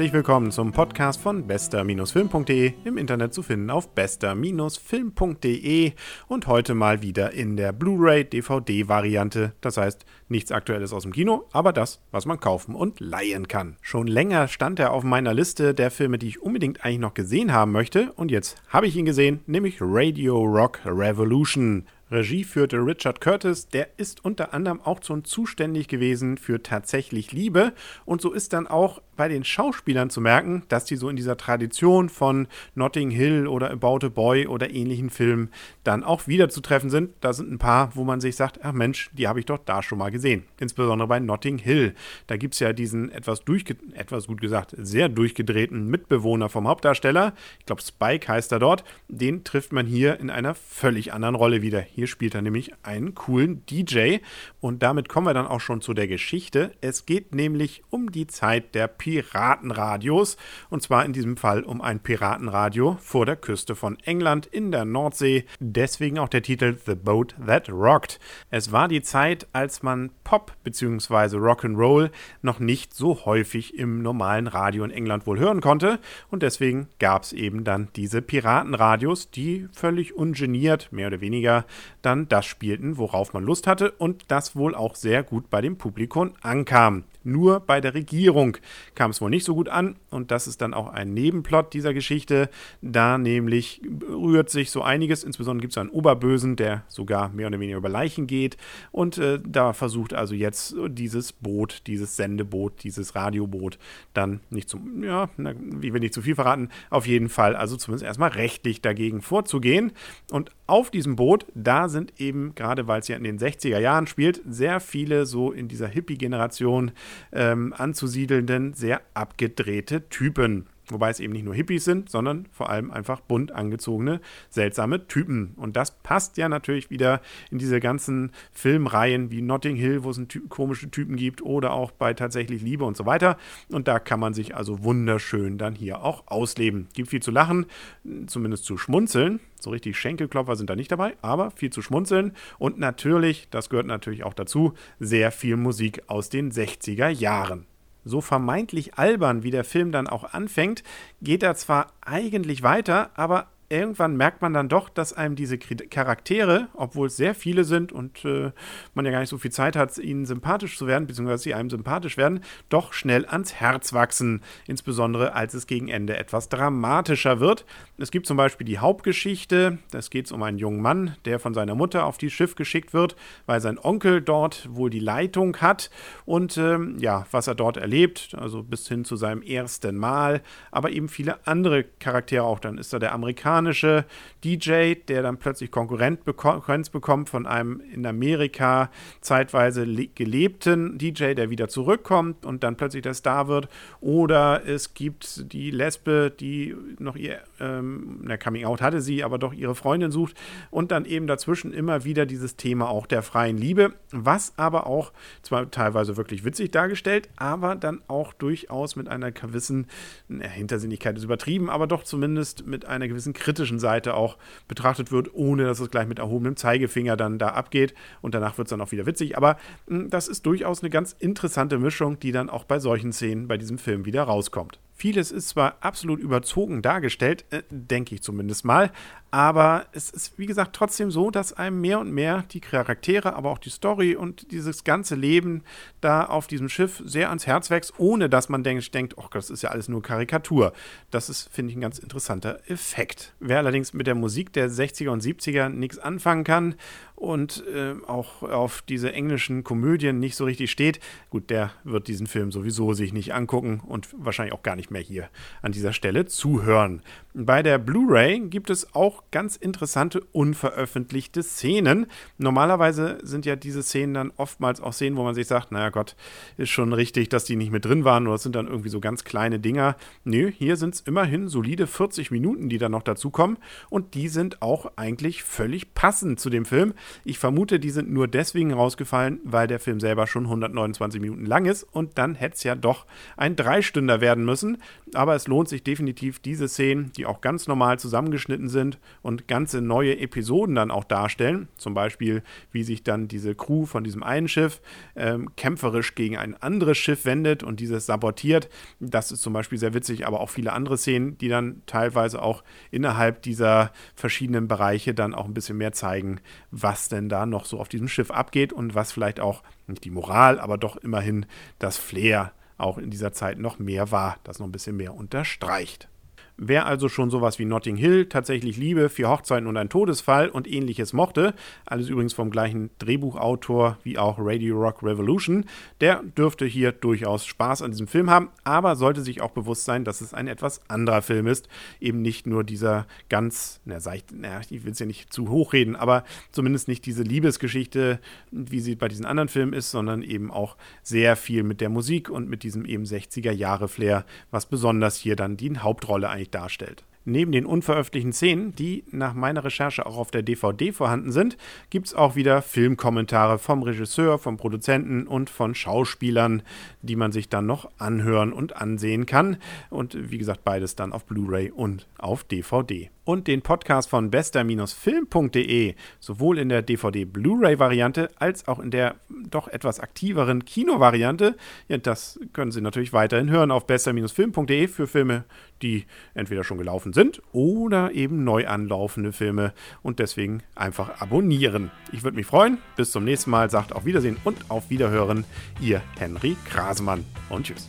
Herzlich willkommen zum Podcast von bester-film.de, im Internet zu finden auf bester-film.de und heute mal wieder in der Blu-ray DVD Variante. Das heißt, nichts aktuelles aus dem Kino, aber das, was man kaufen und leihen kann. Schon länger stand er auf meiner Liste der Filme, die ich unbedingt eigentlich noch gesehen haben möchte und jetzt habe ich ihn gesehen, nämlich Radio Rock Revolution. Regie führte Richard Curtis, der ist unter anderem auch schon zuständig gewesen für Tatsächlich Liebe und so ist dann auch bei den Schauspielern zu merken, dass die so in dieser Tradition von Notting Hill oder About a Boy oder ähnlichen Filmen dann auch wieder zu treffen sind. Da sind ein paar, wo man sich sagt, ach Mensch, die habe ich doch da schon mal gesehen. Insbesondere bei Notting Hill. Da gibt es ja diesen etwas durchge etwas gut gesagt, sehr durchgedrehten Mitbewohner vom Hauptdarsteller. Ich glaube, Spike heißt er dort. Den trifft man hier in einer völlig anderen Rolle wieder. Hier spielt er nämlich einen coolen DJ. Und damit kommen wir dann auch schon zu der Geschichte. Es geht nämlich um die Zeit der Piratenradios. Und zwar in diesem Fall um ein Piratenradio vor der Küste von England in der Nordsee. Deswegen auch der Titel The Boat That Rocked. Es war die Zeit, als man Pop bzw. Rock'n'Roll noch nicht so häufig im normalen Radio in England wohl hören konnte. Und deswegen gab es eben dann diese Piratenradios, die völlig ungeniert, mehr oder weniger, dann das spielten, worauf man Lust hatte und das wohl auch sehr gut bei dem Publikum ankam. Nur bei der Regierung kam es wohl nicht so gut an und das ist dann auch ein Nebenplot dieser Geschichte. Da nämlich rührt sich so einiges, insbesondere gibt es einen Oberbösen, der sogar mehr oder weniger über Leichen geht und äh, da versucht also jetzt dieses Boot, dieses Sendeboot, dieses Radioboot dann nicht zum, ja, na, wie will nicht zu viel verraten, auf jeden Fall also zumindest erstmal rechtlich dagegen vorzugehen und auf diesem Boot, da sind eben, gerade weil es ja in den 60er Jahren spielt, sehr viele so in dieser Hippie-Generation ähm, anzusiedelnden, sehr abgedrehte Typen. Wobei es eben nicht nur Hippies sind, sondern vor allem einfach bunt angezogene, seltsame Typen. Und das passt ja natürlich wieder in diese ganzen Filmreihen wie Notting Hill, wo es ty komische Typen gibt, oder auch bei tatsächlich Liebe und so weiter. Und da kann man sich also wunderschön dann hier auch ausleben. Gibt viel zu lachen, zumindest zu schmunzeln. So richtig Schenkelklopfer sind da nicht dabei, aber viel zu schmunzeln. Und natürlich, das gehört natürlich auch dazu, sehr viel Musik aus den 60er Jahren. So vermeintlich albern, wie der Film dann auch anfängt, geht er zwar eigentlich weiter, aber irgendwann merkt man dann doch, dass einem diese Charaktere, obwohl es sehr viele sind und äh, man ja gar nicht so viel Zeit hat, ihnen sympathisch zu werden, beziehungsweise sie einem sympathisch werden, doch schnell ans Herz wachsen. Insbesondere als es gegen Ende etwas dramatischer wird. Es gibt zum Beispiel die Hauptgeschichte, das geht um einen jungen Mann, der von seiner Mutter auf dieses Schiff geschickt wird, weil sein Onkel dort wohl die Leitung hat und ähm, ja, was er dort erlebt, also bis hin zu seinem ersten Mal, aber eben viele andere Charaktere auch. Dann ist da der Amerikaner, amerikanische DJ, der dann plötzlich Konkurrenz bekommt von einem in Amerika zeitweise gelebten DJ, der wieder zurückkommt und dann plötzlich der Star wird. Oder es gibt die Lesbe, die noch ihr, ähm, na, Coming Out hatte sie, aber doch ihre Freundin sucht. Und dann eben dazwischen immer wieder dieses Thema auch der freien Liebe, was aber auch zwar teilweise wirklich witzig dargestellt, aber dann auch durchaus mit einer gewissen, na, Hintersinnigkeit ist übertrieben, aber doch zumindest mit einer gewissen Kritik kritischen Seite auch betrachtet wird, ohne dass es gleich mit erhobenem Zeigefinger dann da abgeht. Und danach wird es dann auch wieder witzig. Aber mh, hm, das ist durchaus eine ganz interessante Mischung, die dann auch bei solchen Szenen bei diesem Film wieder rauskommt. Vieles ist zwar absolut überzogen dargestellt, äh, denke ich zumindest mal, aber es ist, wie gesagt, trotzdem so, dass einem mehr und mehr die Charaktere, aber auch die Story und dieses ganze Leben da auf diesem Schiff sehr ans Herz wächst, ohne dass man denkt, denkt oh, das ist ja alles nur Karikatur. Das ist, finde ich, ein ganz interessanter Effekt. Wer allerdings mit der Musik der 60er und 70er nichts anfangen kann und äh, auch auf diese englischen Komödien nicht so richtig steht, gut, der wird diesen Film sowieso sich nicht angucken und wahrscheinlich auch gar nicht mehr hier an dieser Stelle zuhören. Bei der Blu-ray gibt es auch ganz interessante unveröffentlichte Szenen. Normalerweise sind ja diese Szenen dann oftmals auch Szenen, wo man sich sagt, naja Gott, ist schon richtig, dass die nicht mit drin waren oder es sind dann irgendwie so ganz kleine Dinger. Nö, hier sind es immerhin solide 40 Minuten, die dann noch dazukommen und die sind auch eigentlich völlig passend zu dem Film. Ich vermute, die sind nur deswegen rausgefallen, weil der Film selber schon 129 Minuten lang ist und dann hätte es ja doch ein Dreistünder werden müssen. Aber es lohnt sich definitiv, diese Szenen, die auch ganz normal zusammengeschnitten sind und ganze neue Episoden dann auch darstellen. Zum Beispiel, wie sich dann diese Crew von diesem einen Schiff ähm, kämpferisch gegen ein anderes Schiff wendet und dieses sabotiert. Das ist zum Beispiel sehr witzig, aber auch viele andere Szenen, die dann teilweise auch innerhalb dieser verschiedenen Bereiche dann auch ein bisschen mehr zeigen, was denn da noch so auf diesem Schiff abgeht und was vielleicht auch nicht die Moral, aber doch immerhin das Flair auch in dieser Zeit noch mehr war, das noch ein bisschen mehr unterstreicht. Wer also schon sowas wie Notting Hill, tatsächlich Liebe, vier Hochzeiten und ein Todesfall und ähnliches mochte, alles übrigens vom gleichen Drehbuchautor wie auch Radio Rock Revolution, der dürfte hier durchaus Spaß an diesem Film haben, aber sollte sich auch bewusst sein, dass es ein etwas anderer Film ist. Eben nicht nur dieser ganz, na, ich, na, ich will es ja nicht zu hochreden, aber zumindest nicht diese Liebesgeschichte, wie sie bei diesen anderen Filmen ist, sondern eben auch sehr viel mit der Musik und mit diesem eben 60er-Jahre-Flair, was besonders hier dann die Hauptrolle eigentlich darstellt. Neben den unveröffentlichten Szenen, die nach meiner Recherche auch auf der DVD vorhanden sind, gibt es auch wieder Filmkommentare vom Regisseur, vom Produzenten und von Schauspielern, die man sich dann noch anhören und ansehen kann. Und wie gesagt, beides dann auf Blu-ray und auf DVD. Und den Podcast von bester-film.de, sowohl in der DVD-Blu-ray-Variante als auch in der doch etwas aktiveren Kino-Variante, ja, das können Sie natürlich weiterhin hören auf bester-film.de für Filme, die entweder schon gelaufen sind oder eben neu anlaufende Filme und deswegen einfach abonnieren. Ich würde mich freuen. Bis zum nächsten Mal. Sagt auf Wiedersehen und auf Wiederhören. Ihr Henry Krasemann und tschüss.